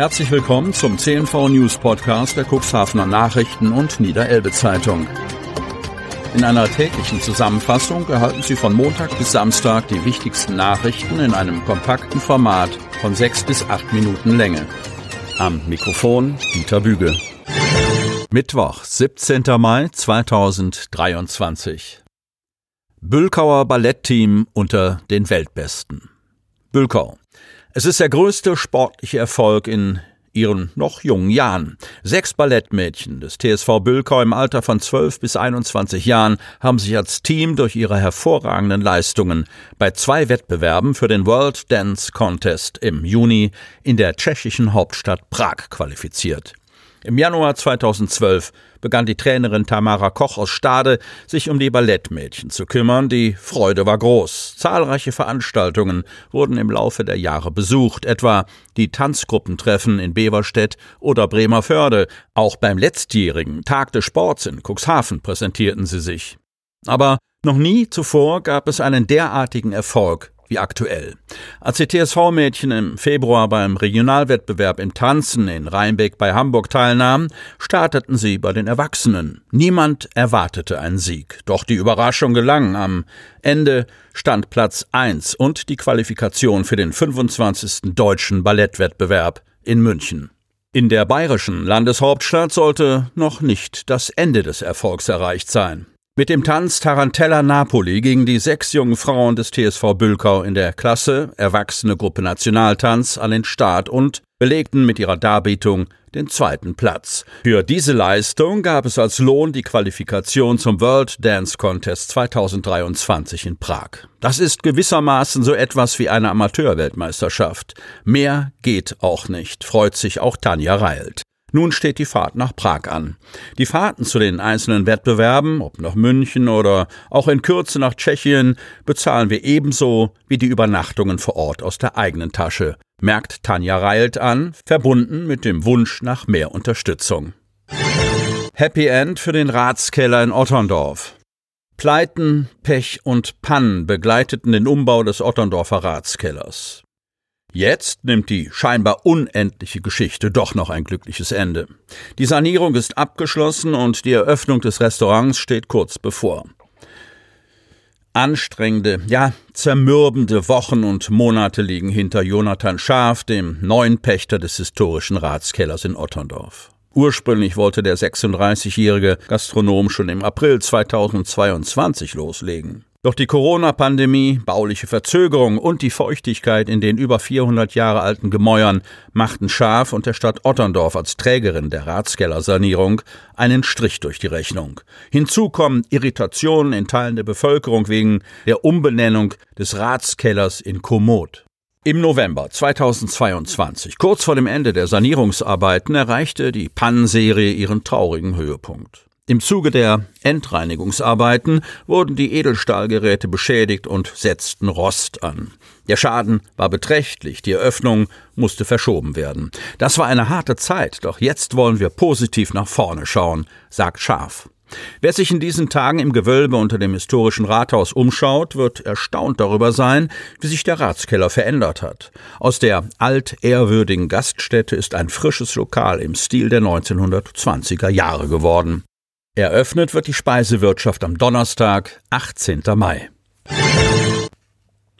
Herzlich willkommen zum CNV News Podcast der Cuxhavener Nachrichten und Niederelbe Zeitung. In einer täglichen Zusammenfassung erhalten Sie von Montag bis Samstag die wichtigsten Nachrichten in einem kompakten Format von sechs bis acht Minuten Länge. Am Mikrofon Dieter Büge. Mittwoch, 17. Mai 2023. Bülkauer Ballettteam unter den Weltbesten. Bülkau. Es ist der größte sportliche Erfolg in ihren noch jungen Jahren. Sechs Ballettmädchen des TSV Bülkau im Alter von 12 bis 21 Jahren haben sich als Team durch ihre hervorragenden Leistungen bei zwei Wettbewerben für den World Dance Contest im Juni in der tschechischen Hauptstadt Prag qualifiziert. Im Januar 2012 begann die Trainerin Tamara Koch aus Stade, sich um die Ballettmädchen zu kümmern. Die Freude war groß. Zahlreiche Veranstaltungen wurden im Laufe der Jahre besucht, etwa die Tanzgruppentreffen in Beverstedt oder Bremerförde. Auch beim letztjährigen Tag des Sports in Cuxhaven präsentierten sie sich. Aber noch nie zuvor gab es einen derartigen Erfolg wie aktuell. Als die TSV-Mädchen im Februar beim Regionalwettbewerb im Tanzen in Rheinbeck bei Hamburg teilnahmen, starteten sie bei den Erwachsenen. Niemand erwartete einen Sieg. Doch die Überraschung gelang. Am Ende stand Platz 1 und die Qualifikation für den 25. deutschen Ballettwettbewerb in München. In der bayerischen Landeshauptstadt sollte noch nicht das Ende des Erfolgs erreicht sein. Mit dem Tanz Tarantella Napoli gingen die sechs jungen Frauen des TSV Bülkau in der Klasse Erwachsene Gruppe Nationaltanz an den Start und belegten mit ihrer Darbietung den zweiten Platz. Für diese Leistung gab es als Lohn die Qualifikation zum World Dance Contest 2023 in Prag. Das ist gewissermaßen so etwas wie eine Amateurweltmeisterschaft. Mehr geht auch nicht, freut sich auch Tanja Reilt. Nun steht die Fahrt nach Prag an. Die Fahrten zu den einzelnen Wettbewerben, ob nach München oder auch in Kürze nach Tschechien, bezahlen wir ebenso wie die Übernachtungen vor Ort aus der eigenen Tasche, merkt Tanja Reilt an, verbunden mit dem Wunsch nach mehr Unterstützung. Happy End für den Ratskeller in Otterndorf. Pleiten, Pech und Pannen begleiteten den Umbau des Otterndorfer Ratskellers. Jetzt nimmt die scheinbar unendliche Geschichte doch noch ein glückliches Ende. Die Sanierung ist abgeschlossen und die Eröffnung des Restaurants steht kurz bevor. Anstrengende, ja zermürbende Wochen und Monate liegen hinter Jonathan Schaaf, dem neuen Pächter des historischen Ratskellers in Otterndorf. Ursprünglich wollte der 36-jährige Gastronom schon im April 2022 loslegen. Doch die Corona-Pandemie, bauliche Verzögerung und die Feuchtigkeit in den über 400 Jahre alten Gemäuern machten Schaf und der Stadt Otterndorf als Trägerin der Ratskellersanierung einen Strich durch die Rechnung. Hinzu kommen Irritationen in Teilen der Bevölkerung wegen der Umbenennung des Ratskellers in Komoot. Im November 2022, kurz vor dem Ende der Sanierungsarbeiten, erreichte die Pannenserie ihren traurigen Höhepunkt. Im Zuge der Endreinigungsarbeiten wurden die Edelstahlgeräte beschädigt und setzten Rost an. Der Schaden war beträchtlich, die Eröffnung musste verschoben werden. Das war eine harte Zeit, doch jetzt wollen wir positiv nach vorne schauen, sagt Scharf. Wer sich in diesen Tagen im Gewölbe unter dem historischen Rathaus umschaut, wird erstaunt darüber sein, wie sich der Ratskeller verändert hat. Aus der altehrwürdigen Gaststätte ist ein frisches Lokal im Stil der 1920er Jahre geworden. Eröffnet wird die Speisewirtschaft am Donnerstag, 18. Mai.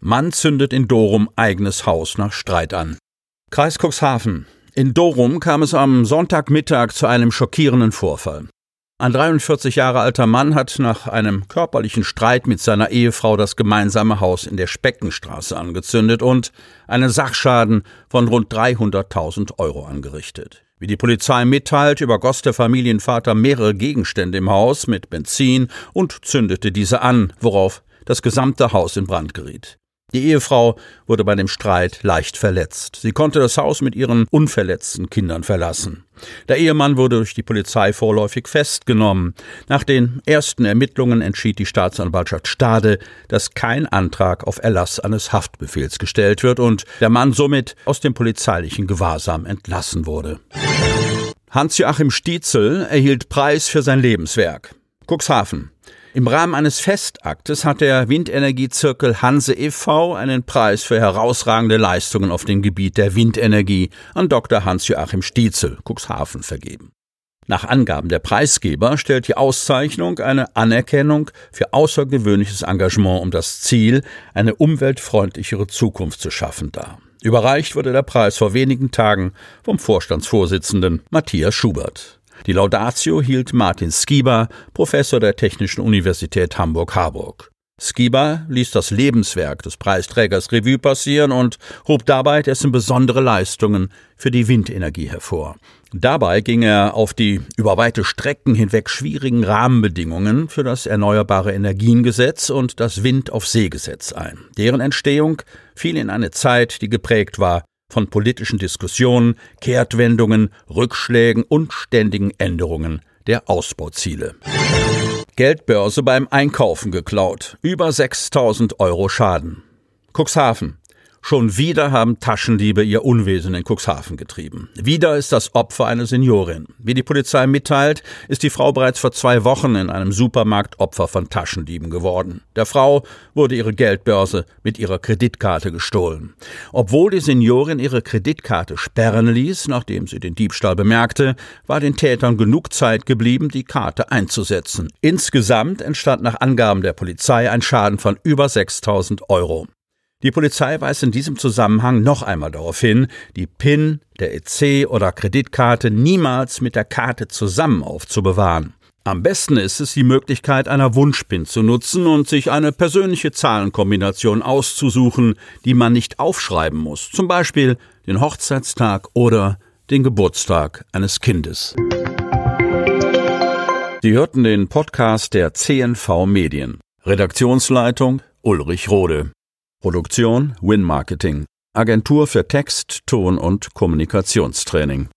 Mann zündet in Dorum eigenes Haus nach Streit an. Kreis Cuxhaven. In Dorum kam es am Sonntagmittag zu einem schockierenden Vorfall. Ein 43 Jahre alter Mann hat nach einem körperlichen Streit mit seiner Ehefrau das gemeinsame Haus in der Speckenstraße angezündet und einen Sachschaden von rund 300.000 Euro angerichtet. Wie die Polizei mitteilt, übergoss der Familienvater mehrere Gegenstände im Haus mit Benzin und zündete diese an, worauf das gesamte Haus in Brand geriet. Die Ehefrau wurde bei dem Streit leicht verletzt. Sie konnte das Haus mit ihren unverletzten Kindern verlassen. Der Ehemann wurde durch die Polizei vorläufig festgenommen. Nach den ersten Ermittlungen entschied die Staatsanwaltschaft Stade, dass kein Antrag auf Erlass eines Haftbefehls gestellt wird und der Mann somit aus dem polizeilichen Gewahrsam entlassen wurde. Hans-Joachim Stietzel erhielt Preis für sein Lebenswerk. Cuxhaven. Im Rahmen eines Festaktes hat der Windenergiezirkel Hanse e.V. einen Preis für herausragende Leistungen auf dem Gebiet der Windenergie an Dr. Hans-Joachim Stietzel, Cuxhaven, vergeben. Nach Angaben der Preisgeber stellt die Auszeichnung eine Anerkennung für außergewöhnliches Engagement um das Ziel, eine umweltfreundlichere Zukunft zu schaffen dar. Überreicht wurde der Preis vor wenigen Tagen vom Vorstandsvorsitzenden Matthias Schubert. Die Laudatio hielt Martin Skiba, Professor der Technischen Universität Hamburg-Harburg. Skiba ließ das Lebenswerk des Preisträgers Revue passieren und hob dabei dessen besondere Leistungen für die Windenergie hervor. Dabei ging er auf die über weite Strecken hinweg schwierigen Rahmenbedingungen für das Erneuerbare Energiengesetz und das Wind auf See-Gesetz ein. Deren Entstehung fiel in eine Zeit, die geprägt war von politischen Diskussionen, Kehrtwendungen, Rückschlägen und ständigen Änderungen der Ausbauziele. Geldbörse beim Einkaufen geklaut. Über 6000 Euro Schaden. Cuxhaven. Schon wieder haben Taschendiebe ihr Unwesen in Cuxhaven getrieben. Wieder ist das Opfer eine Seniorin. Wie die Polizei mitteilt, ist die Frau bereits vor zwei Wochen in einem Supermarkt Opfer von Taschendieben geworden. Der Frau wurde ihre Geldbörse mit ihrer Kreditkarte gestohlen. Obwohl die Seniorin ihre Kreditkarte sperren ließ, nachdem sie den Diebstahl bemerkte, war den Tätern genug Zeit geblieben, die Karte einzusetzen. Insgesamt entstand nach Angaben der Polizei ein Schaden von über 6000 Euro. Die Polizei weist in diesem Zusammenhang noch einmal darauf hin, die PIN der EC oder Kreditkarte niemals mit der Karte zusammen aufzubewahren. Am besten ist es, die Möglichkeit einer Wunschpin zu nutzen und sich eine persönliche Zahlenkombination auszusuchen, die man nicht aufschreiben muss, zum Beispiel den Hochzeitstag oder den Geburtstag eines Kindes. Sie hörten den Podcast der CNV Medien. Redaktionsleitung Ulrich Rode. Produktion Win Marketing. Agentur für Text, Ton und Kommunikationstraining.